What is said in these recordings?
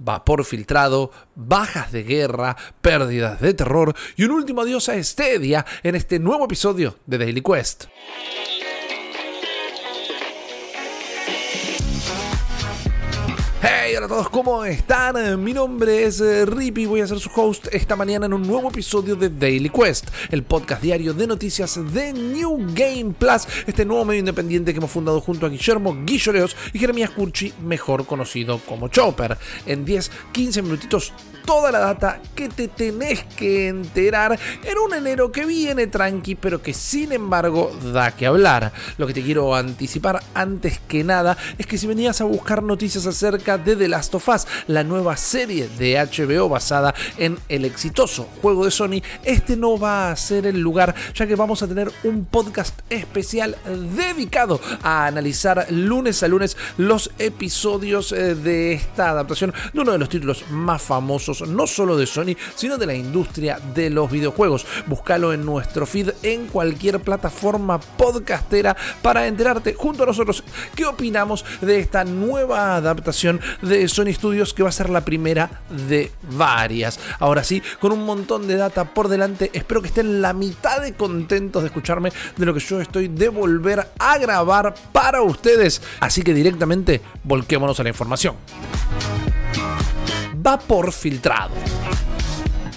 vapor filtrado, bajas de guerra, pérdidas de terror y un último adiós a Estedia en este nuevo episodio de Daily Quest. Hey, hola a todos, ¿cómo están? Mi nombre es eh, Rippy, voy a ser su host esta mañana en un nuevo episodio de Daily Quest, el podcast diario de noticias de New Game Plus, este nuevo medio independiente que hemos fundado junto a Guillermo Guilloreos y Jeremías Curchi, mejor conocido como Chopper. En 10, 15 minutitos toda la data que te tenés que enterar en un enero que viene tranqui, pero que sin embargo da que hablar. Lo que te quiero anticipar antes que nada es que si venías a buscar noticias acerca de The Last of Us, la nueva serie de HBO basada en el exitoso juego de Sony, este no va a ser el lugar, ya que vamos a tener un podcast especial dedicado a analizar lunes a lunes los episodios eh, de esta adaptación de uno de los títulos más famosos no solo de Sony, sino de la industria de los videojuegos. Búscalo en nuestro feed en cualquier plataforma podcastera para enterarte junto a nosotros qué opinamos de esta nueva adaptación de Sony Studios que va a ser la primera de varias. Ahora sí, con un montón de data por delante, espero que estén la mitad de contentos de escucharme de lo que yo estoy de volver a grabar para ustedes. Así que directamente volquémonos a la información vapor filtrado.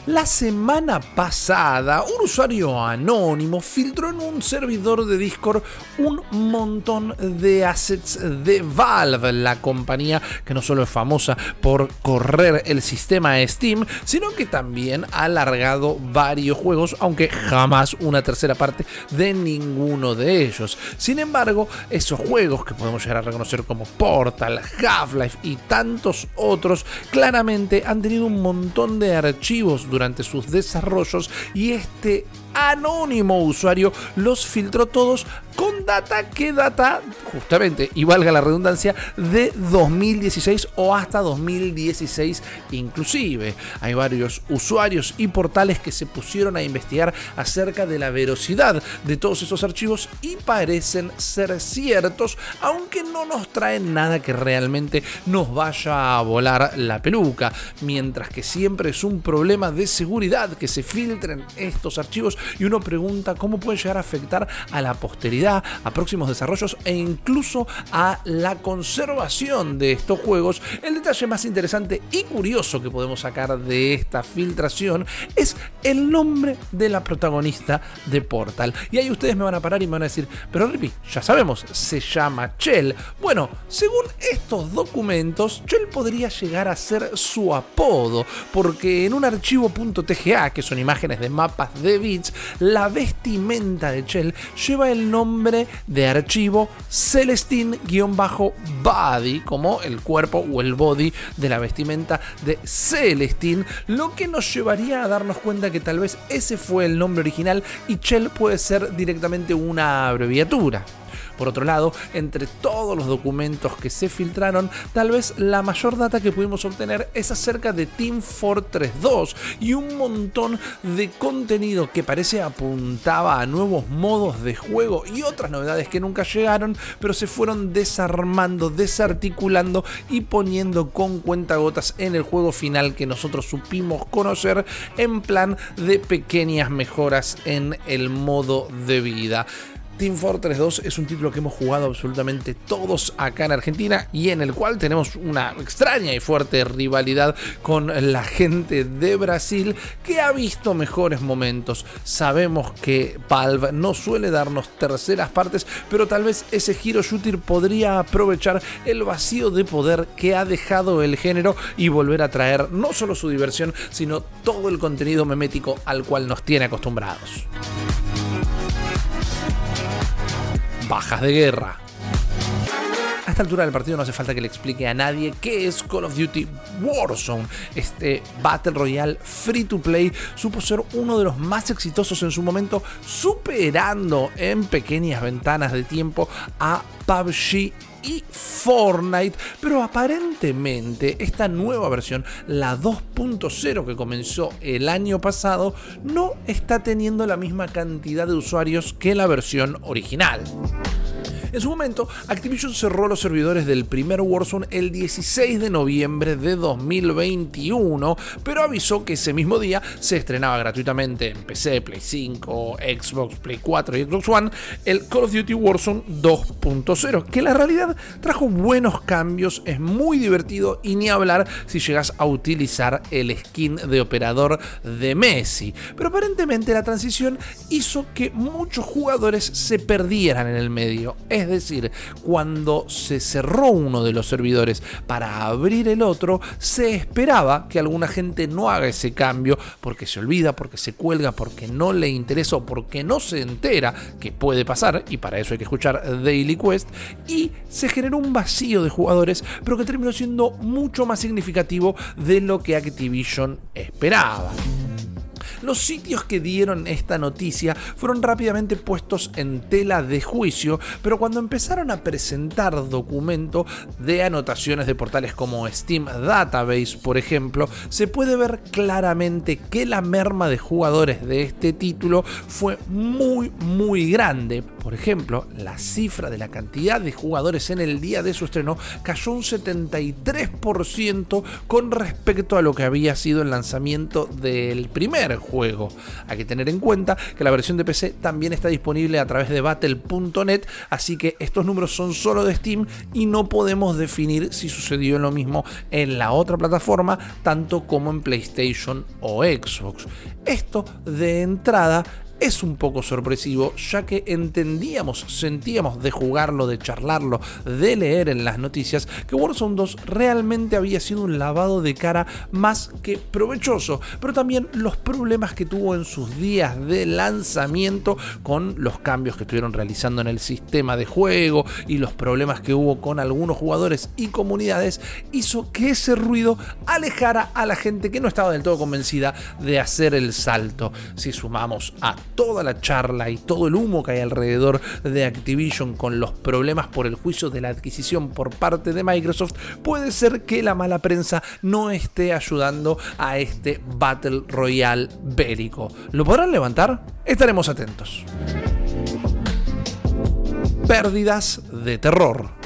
La semana pasada, un usuario anónimo filtró en un servidor de Discord un montón de assets de Valve, la compañía que no solo es famosa por correr el sistema Steam, sino que también ha alargado varios juegos, aunque jamás una tercera parte de ninguno de ellos. Sin embargo, esos juegos que podemos llegar a reconocer como Portal, Half-Life y tantos otros, claramente han tenido un montón de archivos durante sus desarrollos y este anónimo usuario los filtró todos con data que data justamente, y valga la redundancia, de 2016 o hasta 2016 inclusive. Hay varios usuarios y portales que se pusieron a investigar acerca de la verosidad de todos esos archivos y parecen ser ciertos, aunque no nos traen nada que realmente nos vaya a volar la peluca, mientras que siempre es un problema de seguridad que se filtren estos archivos y uno pregunta cómo puede llegar a afectar a la posteridad, a próximos desarrollos e incluso a la conservación de estos juegos. El detalle más interesante y curioso que podemos sacar de esta filtración es el nombre de la protagonista de Portal. Y ahí ustedes me van a parar y me van a decir, pero Rippy, ya sabemos, se llama Chell. Bueno, según estos documentos, Chell podría llegar a ser su apodo, porque en un archivo .tga, que son imágenes de mapas de bits, la vestimenta de Chell lleva el nombre de archivo Celestine-Body, como el cuerpo o el body de la vestimenta de Celestine, lo que nos llevaría a darnos cuenta que tal vez ese fue el nombre original y Chell puede ser directamente una abreviatura. Por otro lado, entre todos los documentos que se filtraron, tal vez la mayor data que pudimos obtener es acerca de Team Fortress 2 y un montón de contenido que parece apuntaba a nuevos modos de juego y otras novedades que nunca llegaron, pero se fueron desarmando, desarticulando y poniendo con cuentagotas en el juego final que nosotros supimos conocer en plan de pequeñas mejoras en el modo de vida. Team Fortress 2 es un título que hemos jugado absolutamente todos acá en Argentina y en el cual tenemos una extraña y fuerte rivalidad con la gente de Brasil que ha visto mejores momentos. Sabemos que Valve no suele darnos terceras partes, pero tal vez ese Hero Shooter podría aprovechar el vacío de poder que ha dejado el género y volver a traer no solo su diversión, sino todo el contenido memético al cual nos tiene acostumbrados bajas de guerra. A esta altura del partido no hace falta que le explique a nadie qué es Call of Duty Warzone. Este Battle Royale free to play supo ser uno de los más exitosos en su momento, superando en pequeñas ventanas de tiempo a PUBG y Fortnite, pero aparentemente esta nueva versión, la 2.0 que comenzó el año pasado, no está teniendo la misma cantidad de usuarios que la versión original. En su momento, Activision cerró los servidores del primer Warzone el 16 de noviembre de 2021, pero avisó que ese mismo día se estrenaba gratuitamente en PC, Play 5, Xbox, Play 4 y Xbox One el Call of Duty Warzone 2.0, que la realidad trajo buenos cambios, es muy divertido y ni hablar si llegas a utilizar el skin de operador de Messi. Pero aparentemente la transición hizo que muchos jugadores se perdieran en el medio. Decir, cuando se cerró uno de los servidores para abrir el otro, se esperaba que alguna gente no haga ese cambio porque se olvida, porque se cuelga, porque no le interesa o porque no se entera que puede pasar, y para eso hay que escuchar Daily Quest, y se generó un vacío de jugadores, pero que terminó siendo mucho más significativo de lo que Activision esperaba. Los sitios que dieron esta noticia fueron rápidamente puestos en tela de juicio, pero cuando empezaron a presentar documentos de anotaciones de portales como Steam Database, por ejemplo, se puede ver claramente que la merma de jugadores de este título fue muy muy grande. Por ejemplo, la cifra de la cantidad de jugadores en el día de su estreno cayó un 73% con respecto a lo que había sido el lanzamiento del primer juego. Hay que tener en cuenta que la versión de PC también está disponible a través de battle.net, así que estos números son solo de Steam y no podemos definir si sucedió lo mismo en la otra plataforma, tanto como en PlayStation o Xbox. Esto de entrada es un poco sorpresivo, ya que entendíamos, sentíamos de jugarlo, de charlarlo, de leer en las noticias, que Warzone 2 realmente había sido un lavado de cara más que provechoso, pero también los problemas que tuvo en sus días de lanzamiento con los cambios que estuvieron realizando en el sistema de juego y los problemas que hubo con algunos jugadores y comunidades, hizo que ese ruido alejara a la gente que no estaba del todo convencida de hacer el salto. Si sumamos a toda la charla y todo el humo que hay alrededor de Activision con los problemas por el juicio de la adquisición por parte de Microsoft, puede ser que la mala prensa no esté ayudando a este Battle Royale bélico. ¿Lo podrán levantar? Estaremos atentos. Pérdidas de terror.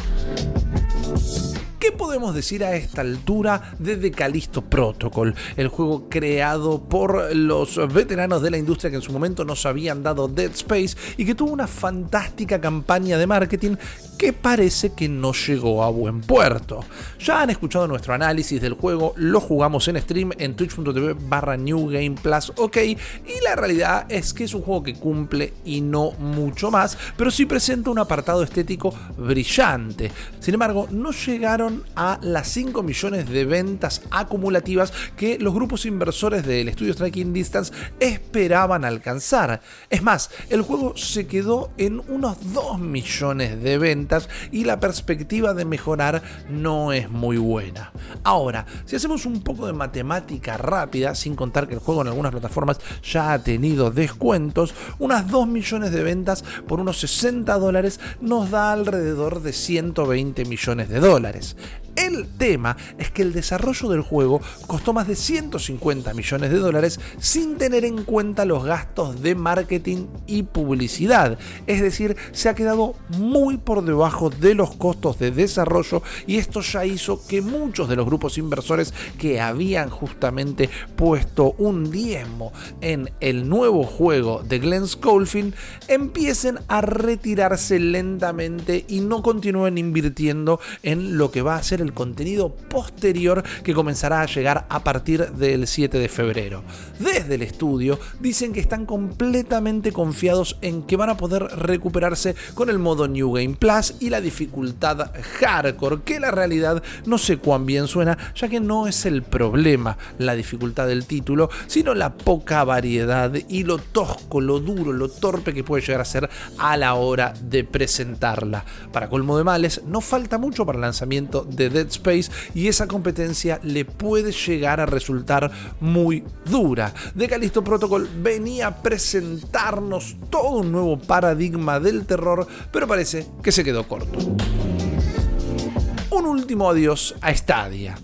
¿Qué podemos decir a esta altura de The Callisto Protocol? El juego creado por los veteranos de la industria que en su momento nos habían dado Dead Space y que tuvo una fantástica campaña de marketing que parece que no llegó a buen puerto. Ya han escuchado nuestro análisis del juego, lo jugamos en stream en twitch.tv barra New Game Plus, ok, y la realidad es que es un juego que cumple y no mucho más, pero sí presenta un apartado estético brillante. Sin embargo, no llegaron a las 5 millones de ventas acumulativas que los grupos inversores del estudio Striking Distance esperaban alcanzar. Es más, el juego se quedó en unos 2 millones de ventas y la perspectiva de mejorar no es muy buena. Ahora, si hacemos un poco de matemática rápida, sin contar que el juego en algunas plataformas ya ha tenido descuentos, unas 2 millones de ventas por unos 60 dólares nos da alrededor de 120 millones de dólares. El tema es que el desarrollo del juego costó más de 150 millones de dólares sin tener en cuenta los gastos de marketing y publicidad. Es decir, se ha quedado muy por debajo de los costos de desarrollo y esto ya hizo que muchos de los grupos inversores que habían justamente puesto un diezmo en el nuevo juego de Glenn Schofield empiecen a retirarse lentamente y no continúen invirtiendo en lo que va a ser el contenido posterior que comenzará a llegar a partir del 7 de febrero. Desde el estudio dicen que están completamente confiados en que van a poder recuperarse con el modo New Game Plus y la dificultad hardcore, que la realidad no sé cuán bien suena, ya que no es el problema la dificultad del título, sino la poca variedad y lo tosco, lo duro, lo torpe que puede llegar a ser a la hora de presentarla. Para colmo de males, no falta mucho para el lanzamiento de Dead Space y esa competencia le puede llegar a resultar muy dura. De Callisto Protocol venía a presentarnos todo un nuevo paradigma del terror, pero parece que se quedó corto. Un último adiós a Stadia.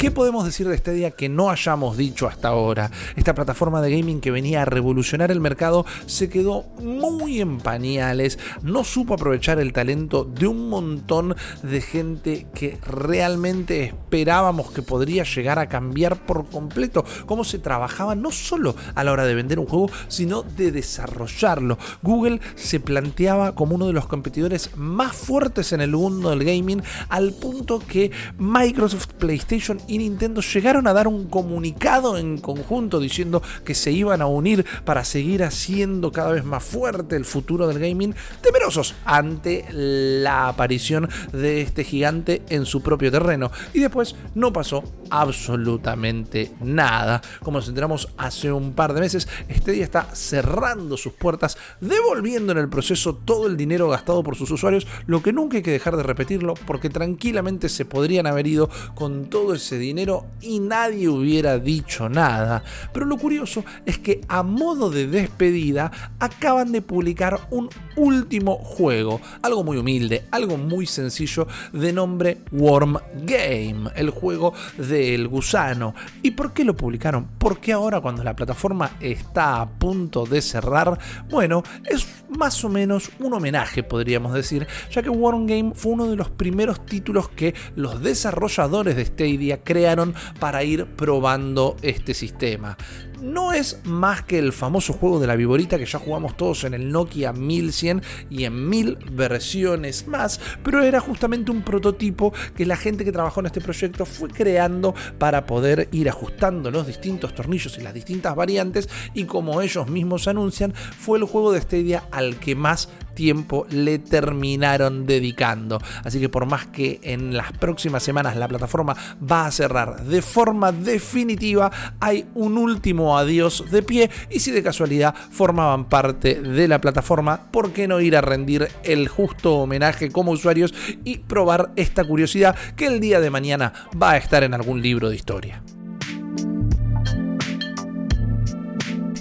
¿Qué podemos decir de día que no hayamos dicho hasta ahora? Esta plataforma de gaming que venía a revolucionar el mercado se quedó muy en pañales, no supo aprovechar el talento de un montón de gente que realmente esperábamos que podría llegar a cambiar por completo cómo se trabajaba no solo a la hora de vender un juego, sino de desarrollarlo. Google se planteaba como uno de los competidores más fuertes en el mundo del gaming al punto que Microsoft, PlayStation y Nintendo llegaron a dar un comunicado en conjunto diciendo que se iban a unir para seguir haciendo cada vez más fuerte el futuro del gaming, temerosos ante la aparición de este gigante en su propio terreno. Y después no pasó absolutamente nada. Como nos enteramos hace un par de meses, este día está cerrando sus puertas, devolviendo en el proceso todo el dinero gastado por sus usuarios, lo que nunca hay que dejar de repetirlo, porque tranquilamente se podrían haber ido con todo ese dinero y nadie hubiera dicho nada. Pero lo curioso es que a modo de despedida acaban de publicar un último juego, algo muy humilde, algo muy sencillo de nombre Worm Game, el juego del gusano. ¿Y por qué lo publicaron? Porque ahora cuando la plataforma está a punto de cerrar, bueno, es más o menos un homenaje podríamos decir, ya que Worm Game fue uno de los primeros títulos que los desarrolladores de Stadia crearon para ir probando este sistema no es más que el famoso juego de la viborita que ya jugamos todos en el Nokia 1100 y en mil versiones más, pero era justamente un prototipo que la gente que trabajó en este proyecto fue creando para poder ir ajustando los distintos tornillos y las distintas variantes y como ellos mismos anuncian, fue el juego de Stadia al que más tiempo le terminaron dedicando. Así que por más que en las próximas semanas la plataforma va a cerrar de forma definitiva, hay un último adiós de pie y si de casualidad formaban parte de la plataforma, ¿por qué no ir a rendir el justo homenaje como usuarios y probar esta curiosidad que el día de mañana va a estar en algún libro de historia?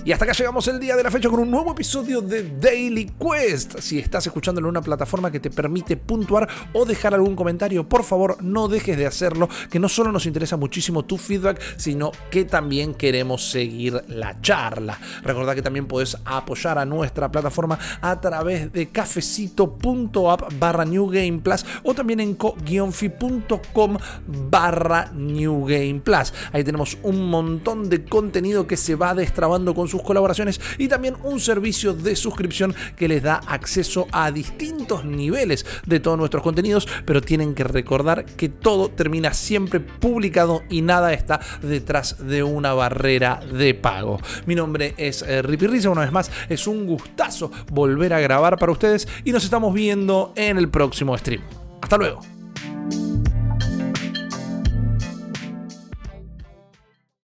Y hasta acá llegamos el día de la fecha con un nuevo episodio de Daily Quest. Si estás escuchándolo en una plataforma que te permite puntuar o dejar algún comentario, por favor no dejes de hacerlo, que no solo nos interesa muchísimo tu feedback, sino que también queremos seguir la charla. Recordad que también puedes apoyar a nuestra plataforma a través de cafecito.app barra New Game Plus o también en co-fi.com barra New Game Plus. Ahí tenemos un montón de contenido que se va destrabando con su colaboraciones y también un servicio de suscripción que les da acceso a distintos niveles de todos nuestros contenidos, pero tienen que recordar que todo termina siempre publicado y nada está detrás de una barrera de pago. Mi nombre es eh, Ripi Risa, una vez más es un gustazo volver a grabar para ustedes y nos estamos viendo en el próximo stream. Hasta luego.